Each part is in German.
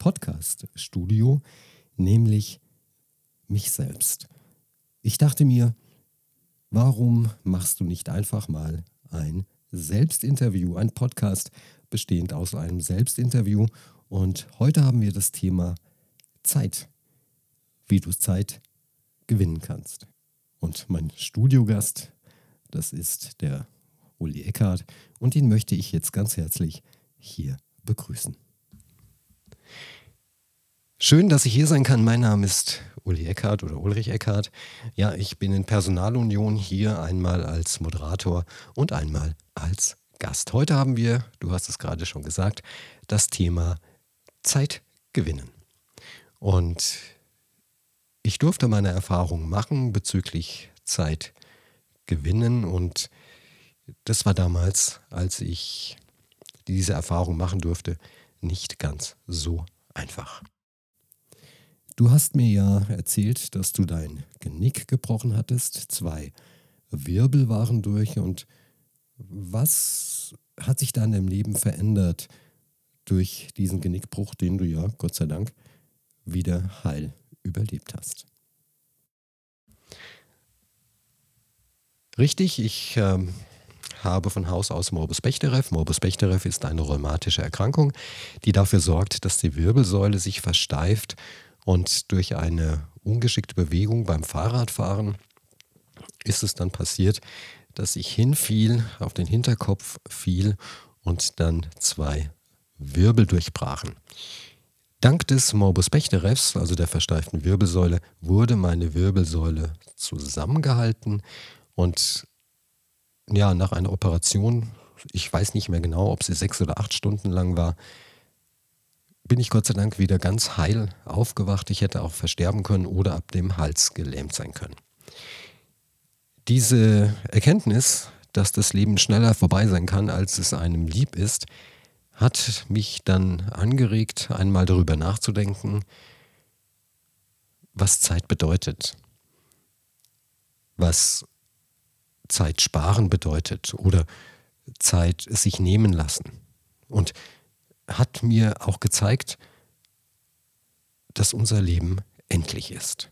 Podcast-Studio, nämlich mich selbst. Ich dachte mir, warum machst du nicht einfach mal ein Selbstinterview, ein Podcast bestehend aus einem Selbstinterview? Und heute haben wir das Thema Zeit, wie du Zeit gewinnen kannst. Und mein Studiogast, das ist der Uli Eckhardt und ihn möchte ich jetzt ganz herzlich hier begrüßen. Schön, dass ich hier sein kann. Mein Name ist Uli Eckhardt oder Ulrich Eckhardt. Ja, ich bin in Personalunion hier einmal als Moderator und einmal als Gast. Heute haben wir, du hast es gerade schon gesagt, das Thema Zeit gewinnen. Und ich durfte meine Erfahrungen machen bezüglich Zeit gewinnen und das war damals, als ich diese Erfahrung machen durfte, nicht ganz so einfach. Du hast mir ja erzählt, dass du dein Genick gebrochen hattest. Zwei Wirbel waren durch. Und was hat sich da in deinem Leben verändert durch diesen Genickbruch, den du ja, Gott sei Dank, wieder heil überlebt hast? Richtig, ich äh, habe von Haus aus Morbus Bechterew. Morbus Bechterew ist eine rheumatische Erkrankung, die dafür sorgt, dass die Wirbelsäule sich versteift und durch eine ungeschickte Bewegung beim Fahrradfahren ist es dann passiert, dass ich hinfiel, auf den Hinterkopf fiel und dann zwei Wirbel durchbrachen. Dank des Morbus Bechterews, also der versteiften Wirbelsäule, wurde meine Wirbelsäule zusammengehalten und ja, nach einer Operation, ich weiß nicht mehr genau, ob sie sechs oder acht Stunden lang war, bin ich Gott sei Dank wieder ganz heil aufgewacht. Ich hätte auch versterben können oder ab dem Hals gelähmt sein können. Diese Erkenntnis, dass das Leben schneller vorbei sein kann, als es einem lieb ist, hat mich dann angeregt, einmal darüber nachzudenken, was Zeit bedeutet, was Zeit sparen bedeutet oder Zeit sich nehmen lassen. Und hat mir auch gezeigt, dass unser Leben endlich ist.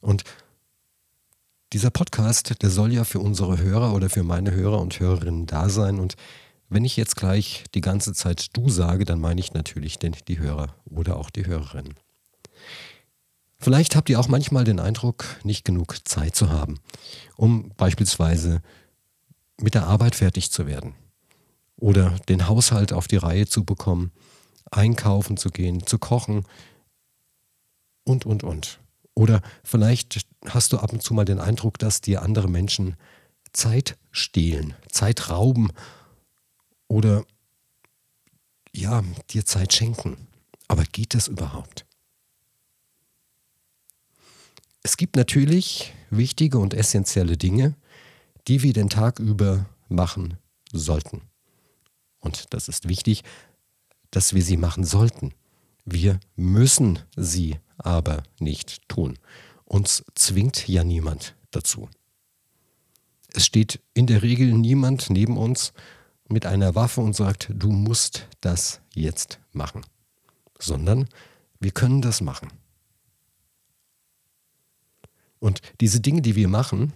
Und dieser Podcast, der soll ja für unsere Hörer oder für meine Hörer und Hörerinnen da sein. Und wenn ich jetzt gleich die ganze Zeit du sage, dann meine ich natürlich den, die Hörer oder auch die Hörerinnen. Vielleicht habt ihr auch manchmal den Eindruck, nicht genug Zeit zu haben, um beispielsweise mit der Arbeit fertig zu werden oder den Haushalt auf die Reihe zu bekommen, einkaufen zu gehen, zu kochen und, und, und. Oder vielleicht hast du ab und zu mal den Eindruck, dass dir andere Menschen Zeit stehlen, Zeit rauben oder ja, dir Zeit schenken. Aber geht das überhaupt? Es gibt natürlich wichtige und essentielle Dinge, die wir den Tag über machen sollten und das ist wichtig, dass wir sie machen sollten. Wir müssen sie aber nicht tun. Uns zwingt ja niemand dazu. Es steht in der Regel niemand neben uns mit einer Waffe und sagt, du musst das jetzt machen, sondern wir können das machen. Und diese Dinge, die wir machen,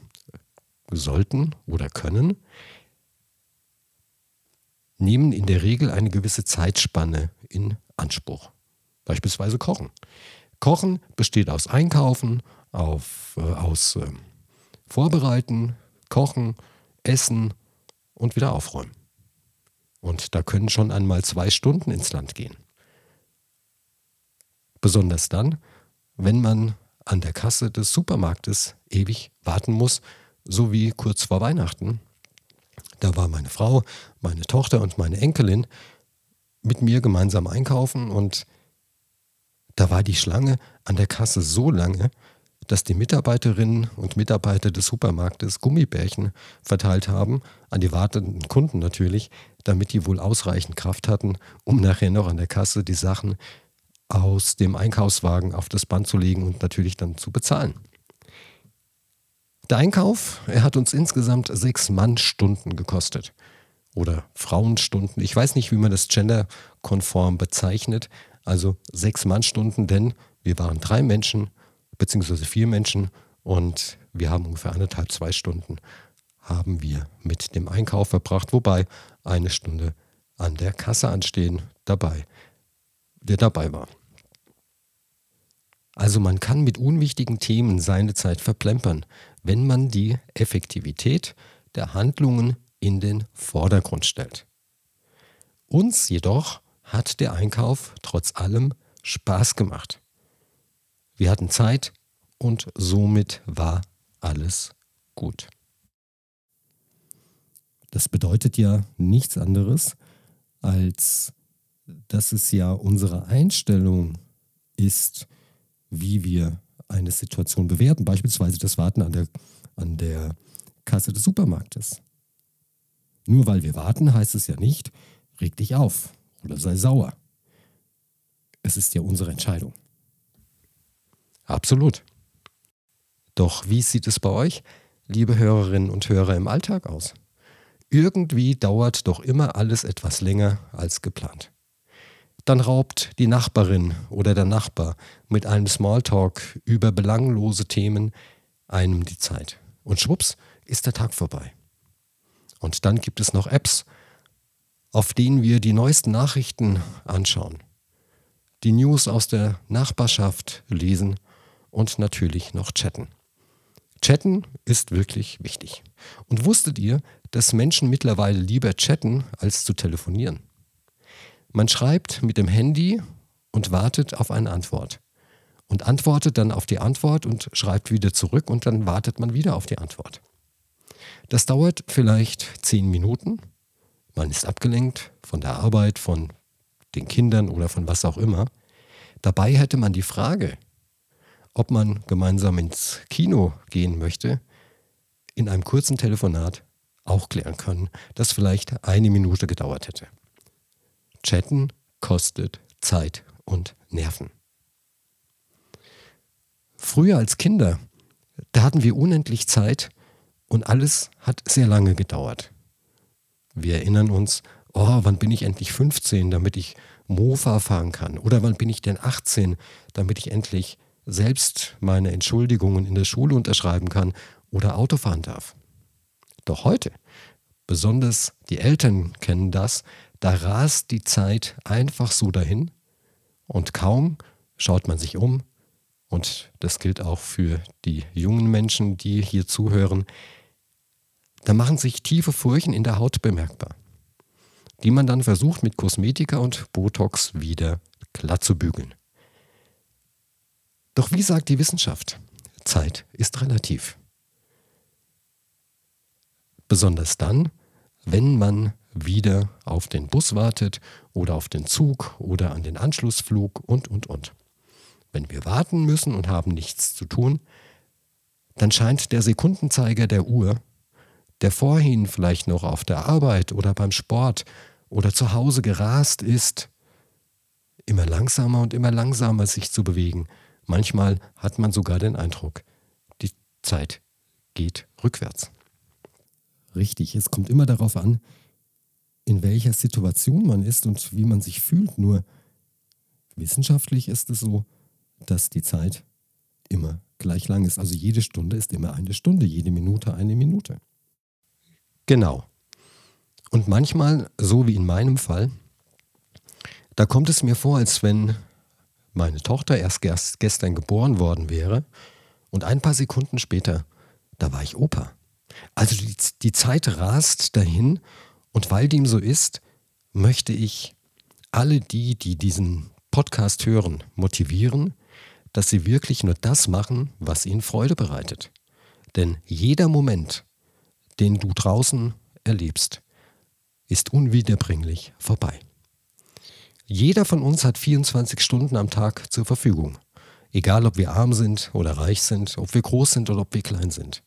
sollten oder können, nehmen in der Regel eine gewisse Zeitspanne in Anspruch. Beispielsweise Kochen. Kochen besteht aus Einkaufen, auf, äh, aus äh, Vorbereiten, Kochen, Essen und wieder aufräumen. Und da können schon einmal zwei Stunden ins Land gehen. Besonders dann, wenn man an der Kasse des Supermarktes ewig warten muss, so wie kurz vor Weihnachten. Da war meine Frau, meine Tochter und meine Enkelin mit mir gemeinsam einkaufen und Da war die Schlange an der Kasse so lange, dass die Mitarbeiterinnen und Mitarbeiter des Supermarktes Gummibärchen verteilt haben, an die wartenden Kunden natürlich, damit die wohl ausreichend Kraft hatten, um nachher noch an der Kasse die Sachen aus dem Einkaufswagen auf das Band zu legen und natürlich dann zu bezahlen. Der Einkauf, er hat uns insgesamt sechs Mannstunden gekostet. Oder Frauenstunden. Ich weiß nicht, wie man das genderkonform bezeichnet. Also sechs Mannstunden, denn wir waren drei Menschen, beziehungsweise vier Menschen und wir haben ungefähr anderthalb, zwei Stunden haben wir mit dem Einkauf verbracht, wobei eine Stunde an der Kasse anstehen dabei, der dabei war. Also man kann mit unwichtigen Themen seine Zeit verplempern, wenn man die Effektivität der Handlungen in den Vordergrund stellt. Uns jedoch hat der Einkauf trotz allem Spaß gemacht. Wir hatten Zeit und somit war alles gut. Das bedeutet ja nichts anderes, als dass es ja unsere Einstellung ist, wie wir eine Situation bewerten, beispielsweise das Warten an der, an der Kasse des Supermarktes. Nur weil wir warten, heißt es ja nicht, reg dich auf oder sei sauer. Es ist ja unsere Entscheidung. Absolut. Doch wie sieht es bei euch, liebe Hörerinnen und Hörer, im Alltag aus? Irgendwie dauert doch immer alles etwas länger als geplant. Dann raubt die Nachbarin oder der Nachbar mit einem Smalltalk über belanglose Themen einem die Zeit. Und schwupps ist der Tag vorbei. Und dann gibt es noch Apps, auf denen wir die neuesten Nachrichten anschauen, die News aus der Nachbarschaft lesen und natürlich noch chatten. Chatten ist wirklich wichtig. Und wusstet ihr, dass Menschen mittlerweile lieber chatten als zu telefonieren? Man schreibt mit dem Handy und wartet auf eine Antwort. Und antwortet dann auf die Antwort und schreibt wieder zurück und dann wartet man wieder auf die Antwort. Das dauert vielleicht zehn Minuten. Man ist abgelenkt von der Arbeit, von den Kindern oder von was auch immer. Dabei hätte man die Frage, ob man gemeinsam ins Kino gehen möchte, in einem kurzen Telefonat auch klären können, das vielleicht eine Minute gedauert hätte. Chatten kostet Zeit und Nerven. Früher als Kinder, da hatten wir unendlich Zeit und alles hat sehr lange gedauert. Wir erinnern uns, oh, wann bin ich endlich 15, damit ich Mofa fahren kann? Oder wann bin ich denn 18, damit ich endlich selbst meine Entschuldigungen in der Schule unterschreiben kann oder Auto fahren darf? Doch heute, besonders die Eltern kennen das, da rast die Zeit einfach so dahin und kaum schaut man sich um, und das gilt auch für die jungen Menschen, die hier zuhören, da machen sich tiefe Furchen in der Haut bemerkbar, die man dann versucht mit Kosmetika und Botox wieder glatt zu bügeln. Doch wie sagt die Wissenschaft? Zeit ist relativ. Besonders dann, wenn man wieder auf den Bus wartet oder auf den Zug oder an den Anschlussflug und, und, und. Wenn wir warten müssen und haben nichts zu tun, dann scheint der Sekundenzeiger der Uhr, der vorhin vielleicht noch auf der Arbeit oder beim Sport oder zu Hause gerast ist, immer langsamer und immer langsamer sich zu bewegen. Manchmal hat man sogar den Eindruck, die Zeit geht rückwärts. Richtig, es kommt immer darauf an, in welcher Situation man ist und wie man sich fühlt. Nur wissenschaftlich ist es so, dass die Zeit immer gleich lang ist. Also jede Stunde ist immer eine Stunde, jede Minute eine Minute. Genau. Und manchmal, so wie in meinem Fall, da kommt es mir vor, als wenn meine Tochter erst gestern geboren worden wäre und ein paar Sekunden später, da war ich Opa. Also die, die Zeit rast dahin und weil dem so ist, möchte ich alle die, die diesen Podcast hören, motivieren, dass sie wirklich nur das machen, was ihnen Freude bereitet. Denn jeder Moment, den du draußen erlebst, ist unwiederbringlich vorbei. Jeder von uns hat 24 Stunden am Tag zur Verfügung. Egal, ob wir arm sind oder reich sind, ob wir groß sind oder ob wir klein sind.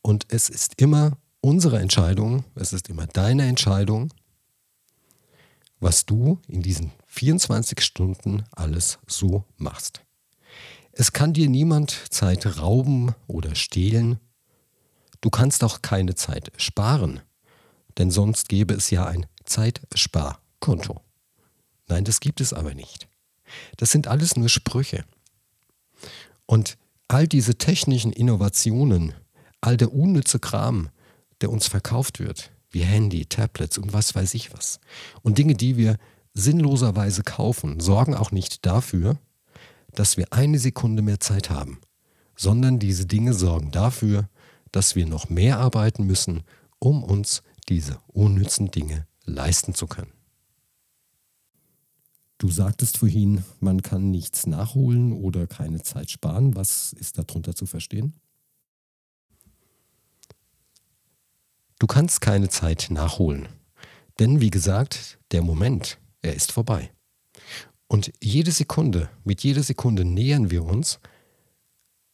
Und es ist immer unsere Entscheidung, es ist immer deine Entscheidung, was du in diesen 24 Stunden alles so machst. Es kann dir niemand Zeit rauben oder stehlen. Du kannst auch keine Zeit sparen, denn sonst gäbe es ja ein Zeitsparkonto. Nein, das gibt es aber nicht. Das sind alles nur Sprüche. Und all diese technischen Innovationen, all der unnütze Kram, der uns verkauft wird, wie Handy, Tablets und was weiß ich was, und Dinge, die wir sinnloserweise kaufen, sorgen auch nicht dafür, dass wir eine Sekunde mehr Zeit haben, sondern diese Dinge sorgen dafür, dass wir noch mehr arbeiten müssen, um uns diese unnützen Dinge leisten zu können. Du sagtest vorhin, man kann nichts nachholen oder keine Zeit sparen. Was ist darunter zu verstehen? Du kannst keine Zeit nachholen. Denn wie gesagt, der Moment, er ist vorbei. Und jede Sekunde, mit jeder Sekunde nähern wir uns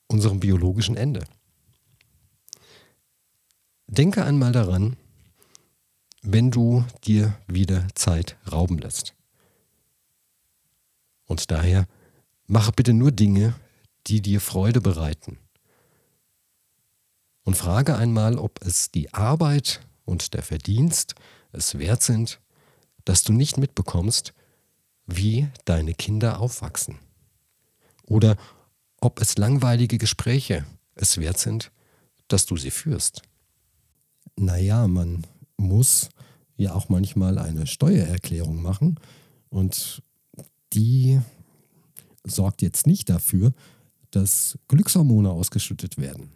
unserem biologischen Ende. Denke einmal daran, wenn du dir wieder Zeit rauben lässt. Und daher mache bitte nur Dinge, die dir Freude bereiten. Und frage einmal, ob es die Arbeit und der Verdienst es wert sind, dass du nicht mitbekommst, wie deine Kinder aufwachsen. Oder ob es langweilige Gespräche es wert sind, dass du sie führst. Naja, man muss ja auch manchmal eine Steuererklärung machen und die sorgt jetzt nicht dafür, dass Glückshormone ausgeschüttet werden.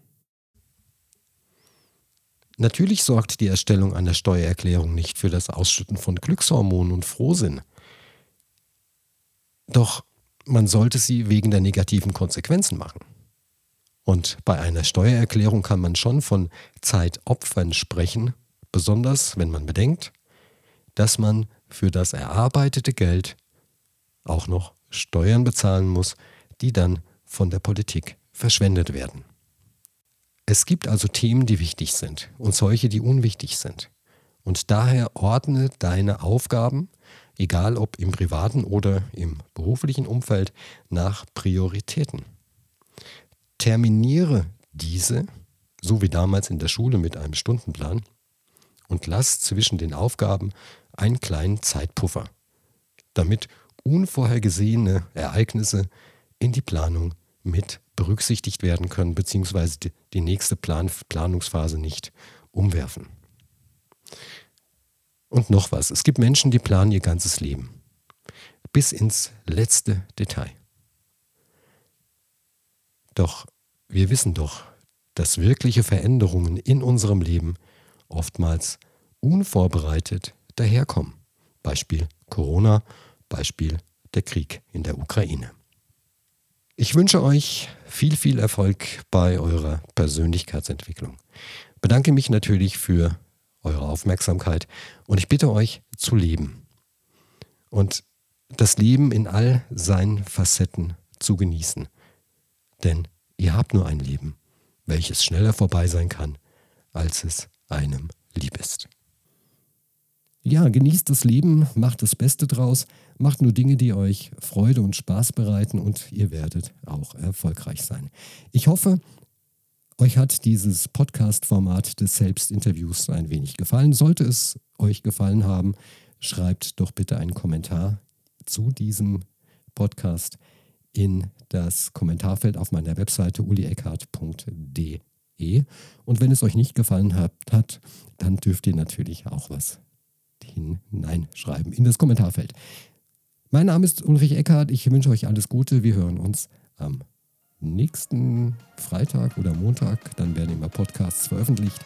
Natürlich sorgt die Erstellung einer Steuererklärung nicht für das Ausschütten von Glückshormonen und Frohsinn. Doch man sollte sie wegen der negativen Konsequenzen machen. Und bei einer Steuererklärung kann man schon von Zeitopfern sprechen, besonders wenn man bedenkt, dass man für das erarbeitete Geld auch noch Steuern bezahlen muss, die dann von der Politik verschwendet werden. Es gibt also Themen, die wichtig sind und solche, die unwichtig sind. Und daher ordne deine Aufgaben, egal ob im privaten oder im beruflichen Umfeld, nach Prioritäten. Terminiere diese, so wie damals in der Schule mit einem Stundenplan, und lass zwischen den Aufgaben einen kleinen Zeitpuffer, damit unvorhergesehene Ereignisse in die Planung mit berücksichtigt werden können, beziehungsweise die, nächste Plan Planungsphase nicht umwerfen. Und noch was, es gibt Menschen, die planen ihr ganzes Leben. Bis ins letzte Detail. Doch wir wissen doch, dass wirkliche Veränderungen in unserem Leben oftmals unvorbereitet daherkommen. Beispiel Corona, Beispiel der Krieg in der Ukraine. Ich wünsche euch viel, viel Erfolg bei eurer Persönlichkeitsentwicklung. Bedanke mich natürlich für eure Aufmerksamkeit und ich bitte euch zu leben und das Leben in all seinen Facetten zu genießen. Denn ihr habt nur ein Leben, welches schneller vorbei sein kann, als es einem lieb ist ja, genießt das Leben, macht das Beste draus, macht nur Dinge, die euch Freude und Spaß bereiten und ihr werdet auch erfolgreich sein. Ich hoffe, euch hat dieses Podcast-Format des Selbstinterviews ein wenig gefallen. Sollte es euch gefallen haben, schreibt doch bitte einen Kommentar zu diesem Podcast in das Kommentarfeld auf meiner Webseite ulieckhart.de. Und wenn es euch nicht gefallen hat, dann dürft ihr natürlich auch was hineinschreiben in das Kommentarfeld. Mein Name ist Ulrich Eckhardt. Ich wünsche euch alles Gute. Wir hören uns am nächsten Freitag oder Montag. Dann werden immer Podcasts veröffentlicht.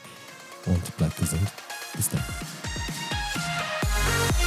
Und bleibt gesund. Bis dann. We'll